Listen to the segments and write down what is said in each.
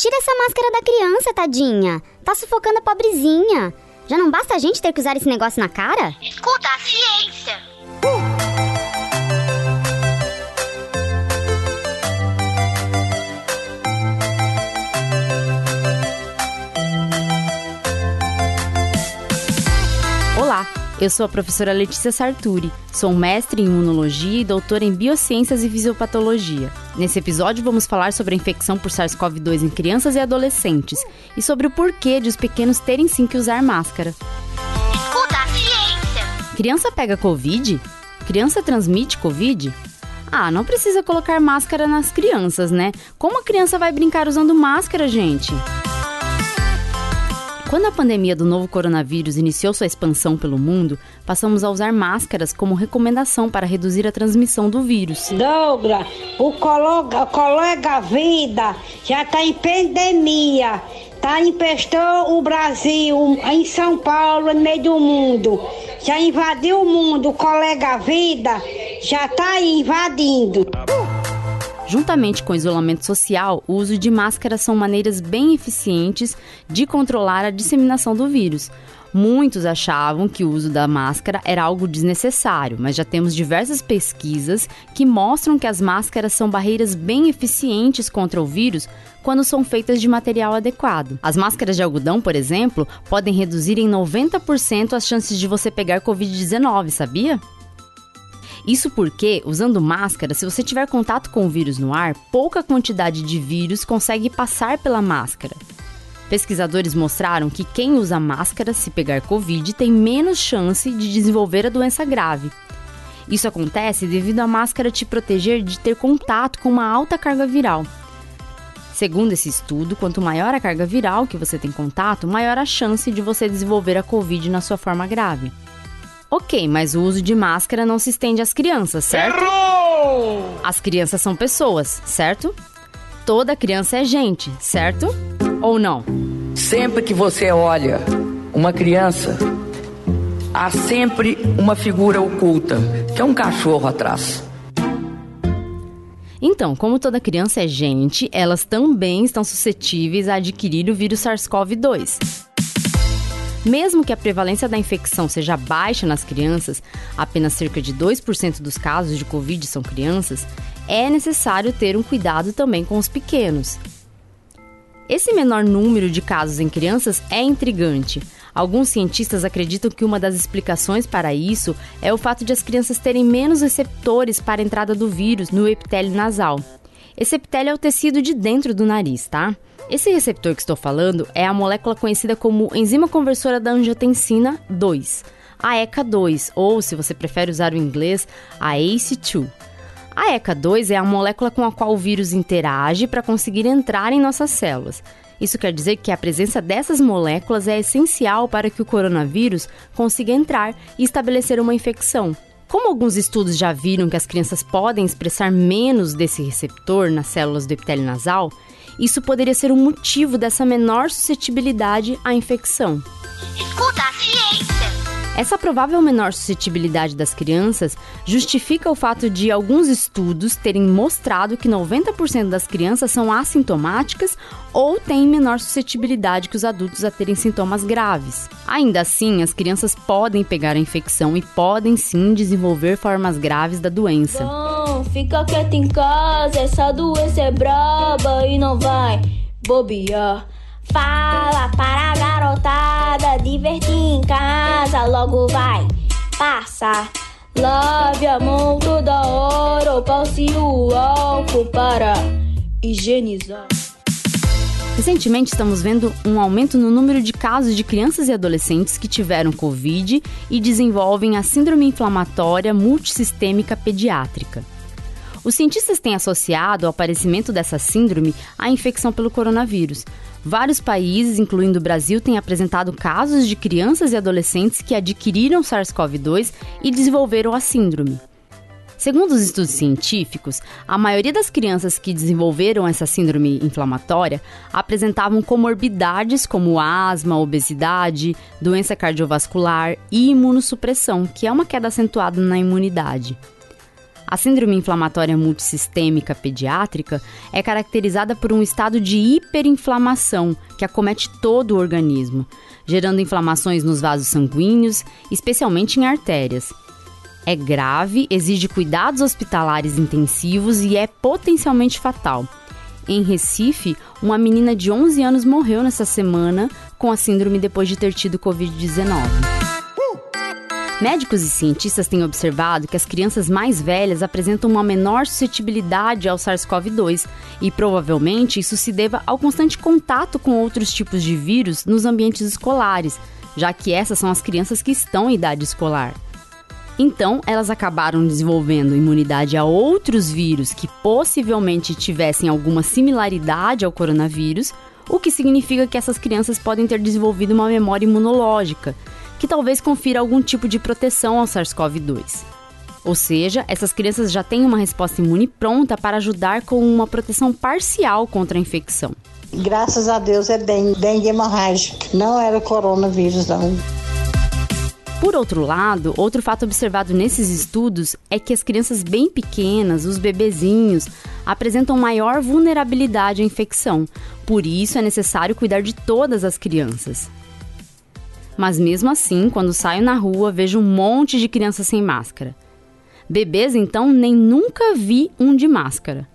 Tira essa máscara da criança, tadinha. Tá sufocando a pobrezinha. Já não basta a gente ter que usar esse negócio na cara? Escuta a ciência. Olá, eu sou a professora Letícia Sarturi, sou mestre em imunologia e doutora em biociências e fisiopatologia. Nesse episódio vamos falar sobre a infecção por SARS-CoV-2 em crianças e adolescentes e sobre o porquê de os pequenos terem sim que usar máscara. Escuta a ciência. Criança pega Covid? Criança transmite Covid? Ah, não precisa colocar máscara nas crianças, né? Como a criança vai brincar usando máscara, gente? Quando a pandemia do novo coronavírus iniciou sua expansão pelo mundo, passamos a usar máscaras como recomendação para reduzir a transmissão do vírus. Douglas, o colega, colega Vida já está em pandemia. Tá empestou o Brasil em São Paulo, no meio do mundo. Já invadiu o mundo, o colega Vida já está invadindo. Juntamente com o isolamento social, o uso de máscaras são maneiras bem eficientes de controlar a disseminação do vírus. Muitos achavam que o uso da máscara era algo desnecessário, mas já temos diversas pesquisas que mostram que as máscaras são barreiras bem eficientes contra o vírus quando são feitas de material adequado. As máscaras de algodão, por exemplo, podem reduzir em 90% as chances de você pegar Covid-19, sabia? Isso porque, usando máscara, se você tiver contato com o vírus no ar, pouca quantidade de vírus consegue passar pela máscara. Pesquisadores mostraram que quem usa máscara, se pegar Covid, tem menos chance de desenvolver a doença grave. Isso acontece devido à máscara te proteger de ter contato com uma alta carga viral. Segundo esse estudo, quanto maior a carga viral que você tem contato, maior a chance de você desenvolver a Covid na sua forma grave. Ok, mas o uso de máscara não se estende às crianças, certo? Errou! As crianças são pessoas, certo? Toda criança é gente, certo? Ou não? Sempre que você olha uma criança, há sempre uma figura oculta, que é um cachorro atrás. Então, como toda criança é gente, elas também estão suscetíveis a adquirir o vírus SARS-CoV-2. Mesmo que a prevalência da infecção seja baixa nas crianças, apenas cerca de 2% dos casos de Covid são crianças, é necessário ter um cuidado também com os pequenos. Esse menor número de casos em crianças é intrigante. Alguns cientistas acreditam que uma das explicações para isso é o fato de as crianças terem menos receptores para a entrada do vírus no epitélio nasal. Esse epitélio é o tecido de dentro do nariz, tá? Esse receptor que estou falando é a molécula conhecida como enzima conversora da angiotensina 2, a ECA2, ou se você prefere usar o inglês, a ACE2. A ECA2 é a molécula com a qual o vírus interage para conseguir entrar em nossas células. Isso quer dizer que a presença dessas moléculas é essencial para que o coronavírus consiga entrar e estabelecer uma infecção. Como alguns estudos já viram que as crianças podem expressar menos desse receptor nas células do epitélio nasal, isso poderia ser o motivo dessa menor suscetibilidade à infecção. Escuta. Essa provável menor suscetibilidade das crianças justifica o fato de alguns estudos terem mostrado que 90% das crianças são assintomáticas ou têm menor suscetibilidade que os adultos a terem sintomas graves. Ainda assim, as crianças podem pegar a infecção e podem sim desenvolver formas graves da doença. Não, fica quieto em casa, essa doença é braba e não vai bobear. Fala para a garotada, divertir em casa, logo vai passar. Lave a mão toda hora, ou passe o álcool para higienizar. Recentemente estamos vendo um aumento no número de casos de crianças e adolescentes que tiveram Covid e desenvolvem a síndrome inflamatória multissistêmica pediátrica. Os cientistas têm associado o aparecimento dessa síndrome à infecção pelo coronavírus. Vários países, incluindo o Brasil, têm apresentado casos de crianças e adolescentes que adquiriram SARS-CoV-2 e desenvolveram a síndrome. Segundo os estudos científicos, a maioria das crianças que desenvolveram essa síndrome inflamatória apresentavam comorbidades como asma, obesidade, doença cardiovascular e imunossupressão, que é uma queda acentuada na imunidade. A síndrome inflamatória multissistêmica pediátrica é caracterizada por um estado de hiperinflamação que acomete todo o organismo, gerando inflamações nos vasos sanguíneos, especialmente em artérias. É grave, exige cuidados hospitalares intensivos e é potencialmente fatal. Em Recife, uma menina de 11 anos morreu nessa semana com a síndrome depois de ter tido Covid-19. Médicos e cientistas têm observado que as crianças mais velhas apresentam uma menor suscetibilidade ao SARS-CoV-2 e provavelmente isso se deva ao constante contato com outros tipos de vírus nos ambientes escolares, já que essas são as crianças que estão em idade escolar. Então, elas acabaram desenvolvendo imunidade a outros vírus que possivelmente tivessem alguma similaridade ao coronavírus, o que significa que essas crianças podem ter desenvolvido uma memória imunológica, que talvez confira algum tipo de proteção ao SARS-CoV-2. Ou seja, essas crianças já têm uma resposta imune pronta para ajudar com uma proteção parcial contra a infecção. Graças a Deus é dengue, dengue hemorrágica. Não era coronavírus, não. Por outro lado, outro fato observado nesses estudos é que as crianças bem pequenas, os bebezinhos, apresentam maior vulnerabilidade à infecção. Por isso é necessário cuidar de todas as crianças. Mas mesmo assim, quando saio na rua, vejo um monte de crianças sem máscara. Bebês, então, nem nunca vi um de máscara.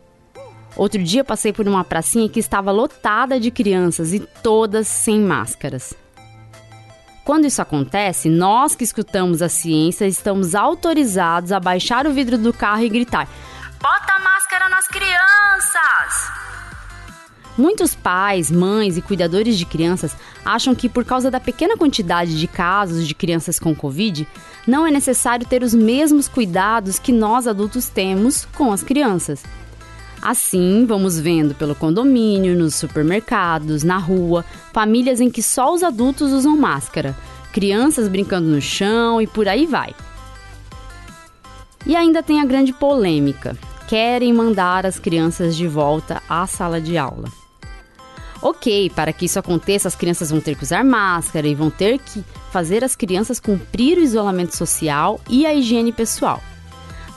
Outro dia passei por uma pracinha que estava lotada de crianças e todas sem máscaras. Quando isso acontece, nós que escutamos a ciência estamos autorizados a baixar o vidro do carro e gritar: Bota a máscara nas crianças! Muitos pais, mães e cuidadores de crianças acham que, por causa da pequena quantidade de casos de crianças com Covid, não é necessário ter os mesmos cuidados que nós adultos temos com as crianças. Assim, vamos vendo pelo condomínio, nos supermercados, na rua, famílias em que só os adultos usam máscara, crianças brincando no chão e por aí vai. E ainda tem a grande polêmica: querem mandar as crianças de volta à sala de aula. Ok, para que isso aconteça, as crianças vão ter que usar máscara e vão ter que fazer as crianças cumprir o isolamento social e a higiene pessoal.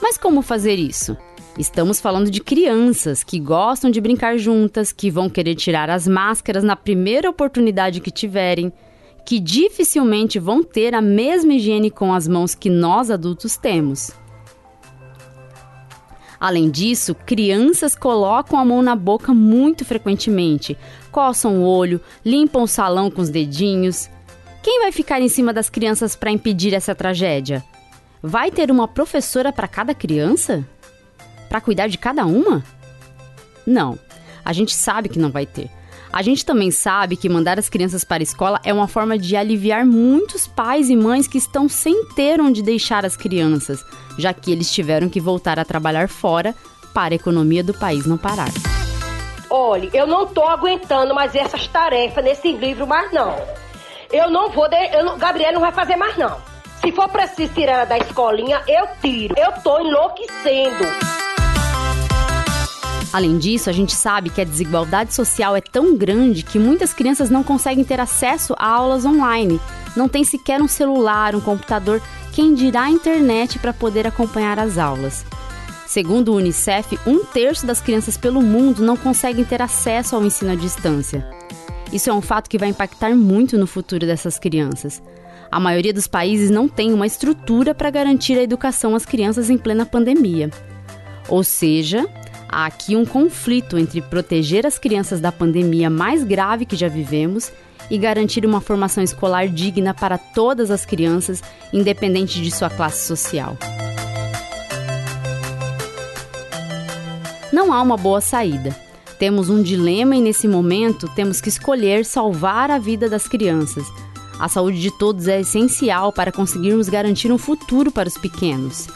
Mas como fazer isso? Estamos falando de crianças que gostam de brincar juntas, que vão querer tirar as máscaras na primeira oportunidade que tiverem, que dificilmente vão ter a mesma higiene com as mãos que nós adultos temos. Além disso, crianças colocam a mão na boca muito frequentemente, coçam o olho, limpam o salão com os dedinhos. Quem vai ficar em cima das crianças para impedir essa tragédia? Vai ter uma professora para cada criança? Para cuidar de cada uma? Não, a gente sabe que não vai ter. A gente também sabe que mandar as crianças para a escola é uma forma de aliviar muitos pais e mães que estão sem ter onde deixar as crianças, já que eles tiveram que voltar a trabalhar fora para a economia do país não parar. Olhe, eu não tô aguentando mais essas tarefas nesse livro mais não. Eu não vou, de, eu não, Gabriel não vai fazer mais não. Se for preciso tirar da escolinha, eu tiro. Eu tô enlouquecendo. Além disso, a gente sabe que a desigualdade social é tão grande que muitas crianças não conseguem ter acesso a aulas online. Não tem sequer um celular, um computador, quem dirá a internet para poder acompanhar as aulas. Segundo o Unicef, um terço das crianças pelo mundo não conseguem ter acesso ao ensino à distância. Isso é um fato que vai impactar muito no futuro dessas crianças. A maioria dos países não tem uma estrutura para garantir a educação às crianças em plena pandemia. Ou seja, há aqui um conflito entre proteger as crianças da pandemia mais grave que já vivemos e garantir uma formação escolar digna para todas as crianças, independente de sua classe social. Não há uma boa saída. Temos um dilema e nesse momento temos que escolher salvar a vida das crianças. A saúde de todos é essencial para conseguirmos garantir um futuro para os pequenos.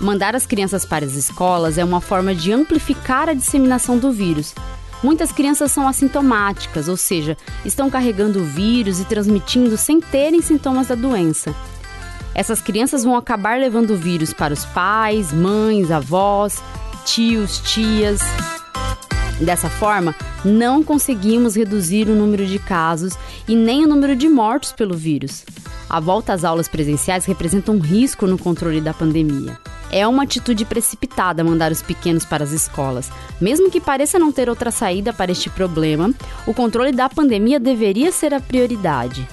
Mandar as crianças para as escolas é uma forma de amplificar a disseminação do vírus. Muitas crianças são assintomáticas, ou seja, estão carregando o vírus e transmitindo sem terem sintomas da doença. Essas crianças vão acabar levando o vírus para os pais, mães, avós, tios, tias. Dessa forma, não conseguimos reduzir o número de casos e nem o número de mortos pelo vírus. A volta às aulas presenciais representa um risco no controle da pandemia. É uma atitude precipitada mandar os pequenos para as escolas. Mesmo que pareça não ter outra saída para este problema, o controle da pandemia deveria ser a prioridade.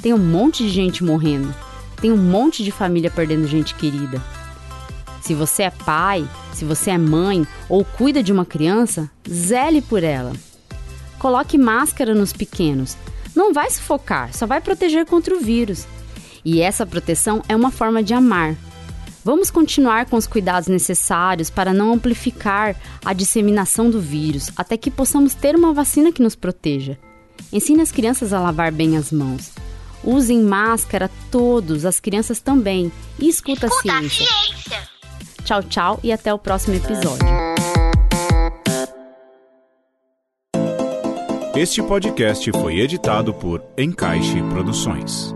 Tem um monte de gente morrendo, tem um monte de família perdendo gente querida. Se você é pai, se você é mãe ou cuida de uma criança, zele por ela. Coloque máscara nos pequenos. Não vai sufocar, só vai proteger contra o vírus. E essa proteção é uma forma de amar. Vamos continuar com os cuidados necessários para não amplificar a disseminação do vírus, até que possamos ter uma vacina que nos proteja. Ensine as crianças a lavar bem as mãos. Usem máscara todos, as crianças também. E escuta, Escuta a a ciência. ciência. Tchau, tchau e até o próximo episódio. Este podcast foi editado por Encaixe Produções.